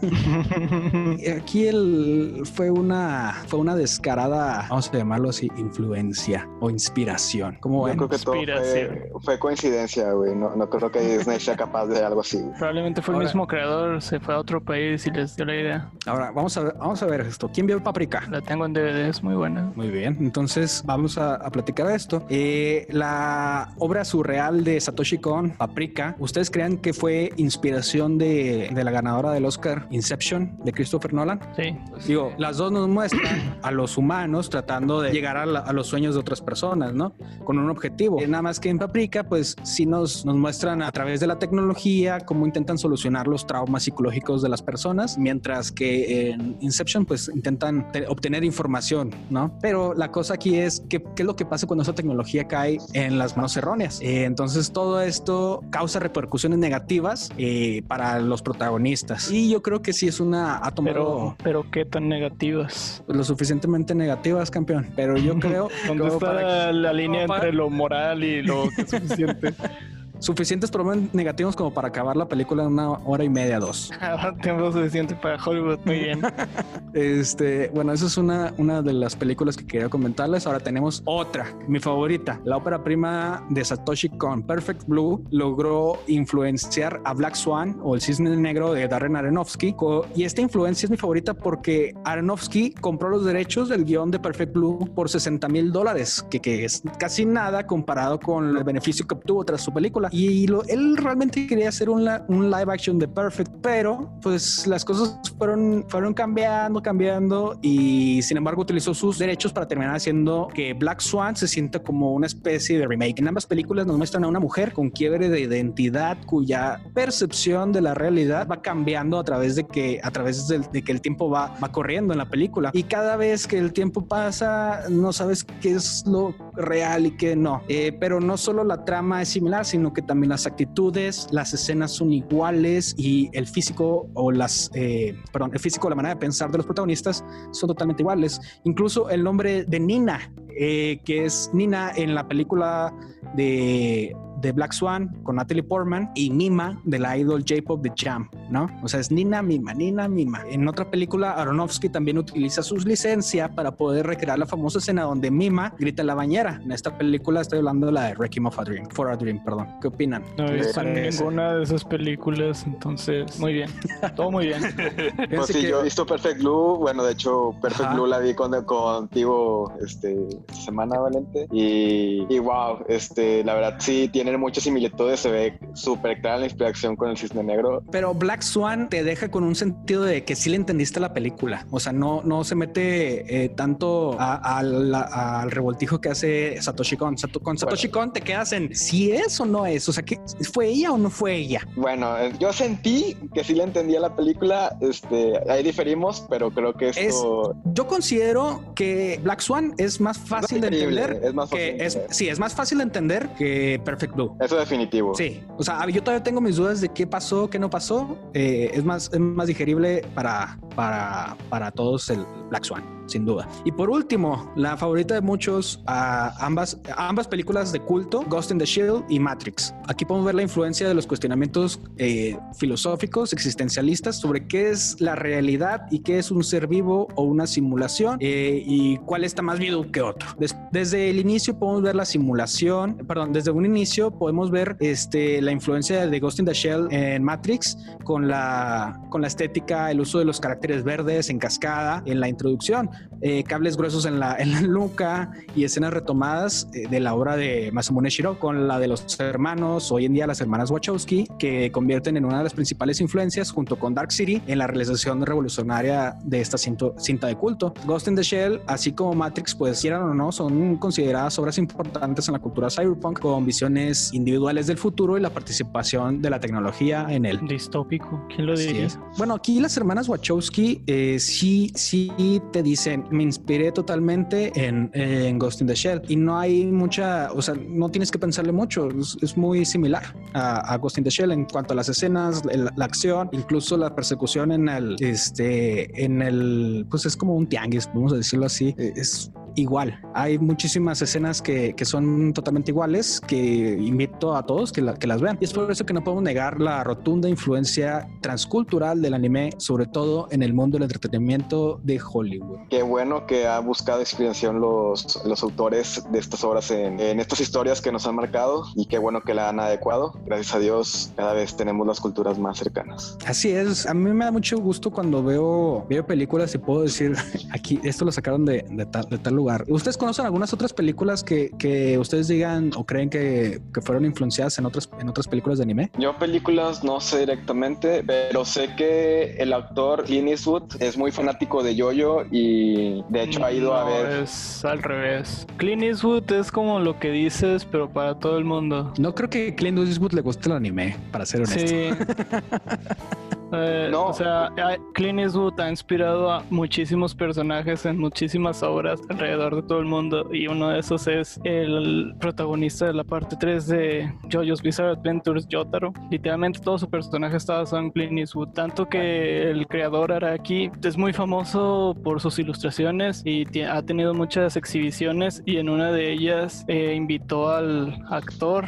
[LAUGHS] Aquí el, fue una fue una descarada, vamos a llamarlo así, influencia o inspiración. Como Yo creo que todo fue, coincidencia, güey. No, no, creo que Disney sea capaz de algo así. Probablemente fue el mismo creador, se fue a otro país y les dio la idea. Ahora, vamos a ver, vamos a ver esto. ¿Quién vio Paprika? La tengo en DVD, es muy buena. Muy bien, entonces vamos a, platicar de esto. Eh, la obra surreal de Satoshi Kon, Paprika, ¿ustedes creen que fue inspiración de, de la ganadora del Oscar Inception de Christopher Nolan? Sí. Digo, las dos nos muestran a los humanos tratando de llegar a, los sueños de otras personas, ¿no? Con un objetivo. Nada más que en Paprika, pues sí nos, nos muestran a través de la tecnología cómo intentan solucionar los traumas psicológicos de las personas, mientras que en Inception, pues intentan obtener información, ¿no? Pero la cosa aquí es que, qué es lo que pasa cuando esa tecnología cae en las manos erróneas. Eh, entonces todo esto causa repercusiones negativas eh, para los protagonistas. Y yo creo que sí es una... Ha pero, pero qué tan negativas. Pues lo suficientemente negativas, campeón. Pero yo [LAUGHS] creo... ¿Dónde está la, línea entre lo moral y lo que es suficiente? [LAUGHS] suficientes problemas negativos como para acabar la película en una hora y media, dos. [LAUGHS] Tiempo suficiente para Hollywood. Muy bien. [LAUGHS] este, bueno, esa es una, una de las películas que quería comentarles. Ahora tenemos otra, mi favorita, la ópera prima de Satoshi Kon, Perfect Blue, logró influenciar a Black Swan o El Cisne Negro de Darren Aronofsky. Y esta influencia es mi favorita porque Aronofsky compró los derechos del guion de Perfect Blue por 60 mil dólares, que, que, es casi nada comparado con el beneficio que obtuvo tras su película. Y lo, él realmente quería hacer un, un live action de Perfect, pero pues las cosas fueron, fueron cambiando, cambiando y sin embargo utilizó sus derechos para terminar haciendo que Black Swan se sienta como una especie de remake. En ambas películas nos muestran a una mujer con quiebre de identidad cuya percepción de la realidad va cambiando a través de que a través de, que el tiempo va, va corriendo en la película y cada vez que el tiempo pasa no sabes qué es lo real y qué no. Eh, pero no solo la trama es similar, sino que también las actitudes, las escenas son iguales y el físico o las, eh, perdón, el físico, la manera de pensar de los protagonistas son totalmente iguales. Incluso el nombre de Nina, eh, que es Nina en la película de de Black Swan con Natalie Portman y Mima de la idol J-pop de Jam, ¿no? O sea, es Nina Mima, Nina Mima. En otra película, Aronofsky también utiliza sus licencias para poder recrear la famosa escena donde Mima grita en la bañera. En esta película estoy hablando de la de Wrecking of a Dream, For a Dream, perdón. ¿Qué opinan? No he visto ninguna de esas películas, entonces, muy bien. Todo muy bien. [LAUGHS] pues sí, yo he visto Perfect Blue. Bueno, de hecho, Perfect Blue la vi con, contigo este, esta semana, Valente. Y, y wow, este, la verdad sí tiene muchas similitudes, se ve súper clara la inspiración con el cisne negro. Pero Black Swan te deja con un sentido de que sí le entendiste la película, o sea, no, no se mete eh, tanto al revoltijo que hace Satoshi Kon. con Satoshi Kon te quedas en si es o no es, o sea, que ¿fue ella o no fue ella? Bueno, eh, yo sentí que sí le entendía la película, este, ahí diferimos, pero creo que esto... yo considero que Black Swan es más fácil de entender. Es más fácil que es, sí, es más fácil de entender que Perfect Blue. Eso definitivo. Sí, o sea, yo todavía tengo mis dudas de qué pasó, qué no pasó. Eh, es, más, es más digerible para, para, para todos el Black Swan sin duda. Y por último, la favorita de muchos, ambas, ambas películas de culto, Ghost in the Shield y Matrix. Aquí podemos ver la influencia de los cuestionamientos eh, filosóficos, existencialistas sobre qué es la realidad y qué es un ser vivo o una simulación eh, y cuál está más vivo que otro. desde el inicio podemos ver la simulación, perdón, desde un inicio podemos ver este, la influencia de Ghost in the Shell en Matrix con la, con la estética, el uso de los caracteres verdes en cascada en la introducción. Eh, cables gruesos en la, en la nuca y escenas retomadas eh, de la obra de Masamune Shiro con la de los hermanos, hoy en día las hermanas Wachowski, que convierten en una de las principales influencias junto con Dark City en la realización revolucionaria de esta cinta de culto. Ghost in the Shell, así como Matrix, pues quieran o no, son consideradas obras importantes en la cultura cyberpunk con visiones individuales del futuro y la participación de la tecnología en él. Distópico, ¿quién lo diría? Bueno, aquí las hermanas Wachowski eh, sí, sí te dicen me inspiré totalmente en, Ghost in the Shell y no hay mucha, o sea, no tienes que pensarle mucho, es, muy similar a, Ghost in the Shell en cuanto a las escenas, la, acción, incluso la persecución en el, este, en el, pues es como un tianguis, vamos a decirlo así, es igual. Hay muchísimas escenas que, que, son totalmente iguales que invito a todos que, que, las vean. Y es por eso que no podemos negar la rotunda influencia transcultural del anime, sobre todo en el mundo del entretenimiento de Hollywood. Qué bueno que ha buscado inspiración los, los autores de estas obras en, en estas historias que nos han marcado y qué bueno que la han adecuado. Gracias a Dios, cada vez tenemos las culturas más cercanas. Así es. A mí me da mucho gusto cuando veo, veo películas y puedo decir [LAUGHS] aquí, esto lo sacaron de, de, tal, de tal lugar ¿Ustedes conocen algunas otras películas que, que ustedes digan o creen que, que, fueron influenciadas en otras, en otras películas de anime? Yo películas no sé directamente, pero sé que el actor Clint Eastwood es muy fanático de Yoyo y de hecho ha ido a ver... Es al revés. Clint Eastwood es como lo que dices, pero para todo el mundo. No creo que Clint Eastwood le guste el anime, para ser honesto. Sí. [LAUGHS] Eh, no. O sea, Clint Eastwood ha inspirado a muchísimos personajes en muchísimas obras alrededor de todo el mundo y uno de esos es el protagonista de la parte 3 de JoJo's Bizarre Adventures, Jotaro. Literalmente todo su personaje está basado en Clint Eastwood, tanto que el creador Araki es muy famoso por sus ilustraciones y ha tenido muchas exhibiciones y en una de ellas eh, invitó al actor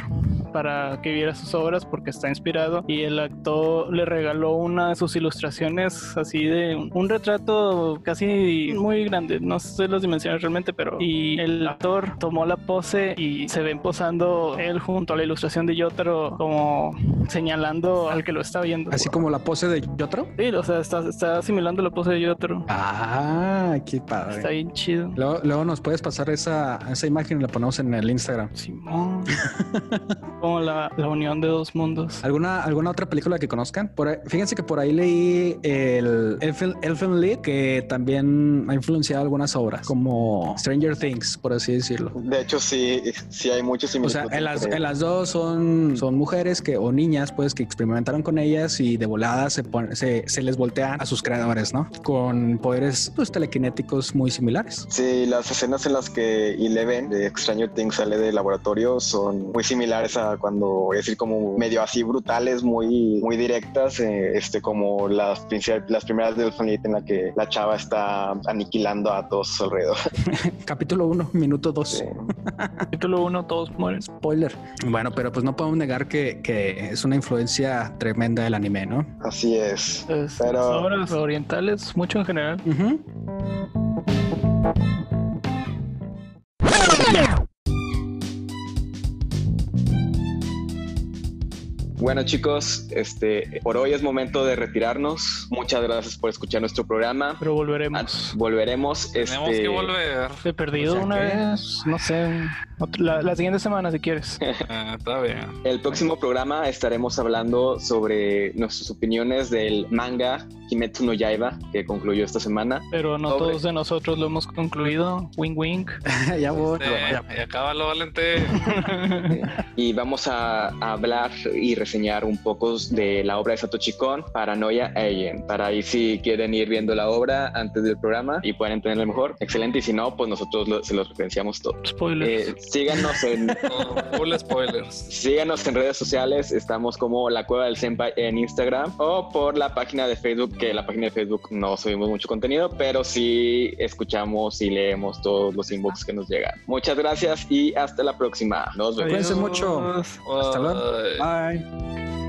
para que viera sus obras porque está inspirado y el actor le regaló una de sus ilustraciones así de un retrato casi muy grande, no sé las dimensiones realmente, pero y el actor tomó la pose y se ven posando él junto a la ilustración de Yotaro como señalando al que lo está viendo. Así como la pose de Yotaro. Sí, o sea, está, está asimilando la pose de Yotaro. Ah, qué padre. Está bien chido. Luego, luego nos puedes pasar esa, esa imagen y la ponemos en el Instagram. Simón. [LAUGHS] como la, la unión de dos mundos. ¿Alguna, ¿Alguna otra película que conozcan? Por fíjense que por ahí leí el Elfen, Elfen Lied, que también ha influenciado algunas obras, como Stranger Things, por así decirlo. De hecho, sí, sí hay muchos O sea, en las, en las dos son, son mujeres que, o niñas, pues, que experimentaron con ellas y de volada se, pon- se, se les voltean a sus creadores, ¿no? Con poderes, pues, telequinéticos muy similares. Sí, las escenas en las que Eleven de Stranger Things sale del laboratorio son muy similares a cuando, es decir, como medio así brutales, muy, muy directas, eh, este, como las, las primeras de Elfen Lied en la que la chava está aniquilando a todos a su alrededor. [LAUGHS] Capítulo 1, minuto 2. Sí. Título 1, todos mueren. Spoiler. Bueno, pero pues no podemos negar que, que es una influencia tremenda del anime, ¿no? Así es. Pues, Pero- las obras orientales, mucho en general. Ujú. Bueno chicos, este, por hoy es momento de retirarnos. Muchas gracias por escuchar nuestro programa. Pero Ah, volveremos. Volveremos. Tenemos este, que volver. He perdido O sea una que- vez, no sé, la, la siguiente semana si quieres. Eh, [LAUGHS] está bien. El próximo programa estaremos hablando sobre nuestras opiniones del manga Kimetsu no Yaiba que concluyó esta semana. Pero no Sobre. todos de nosotros lo hemos concluido. Wing wing. [LAUGHS] ya voy. Este, y acábalo, Valente. [LAUGHS] Y vamos a, a hablar y reseñar un poco de la obra de Satoshi Kon, Paranoia Agent. Para ahí si quieren ir viendo la obra antes del programa y pueden entenderlo mejor, excelente. Y si no, pues nosotros lo- se los referenciamos todos. Spoilers. Eh, síganos en [LAUGHS] No, full spoilers. Síganos en redes sociales, estamos como La Cueva del Senpai en Instagram o por la página de Facebook, que la página de Facebook no subimos mucho contenido, pero sí escuchamos y leemos todos los inbox que nos llegan. Muchas gracias y hasta la próxima. Nos vemos. Cuídense mucho. Hasta luego. Bye.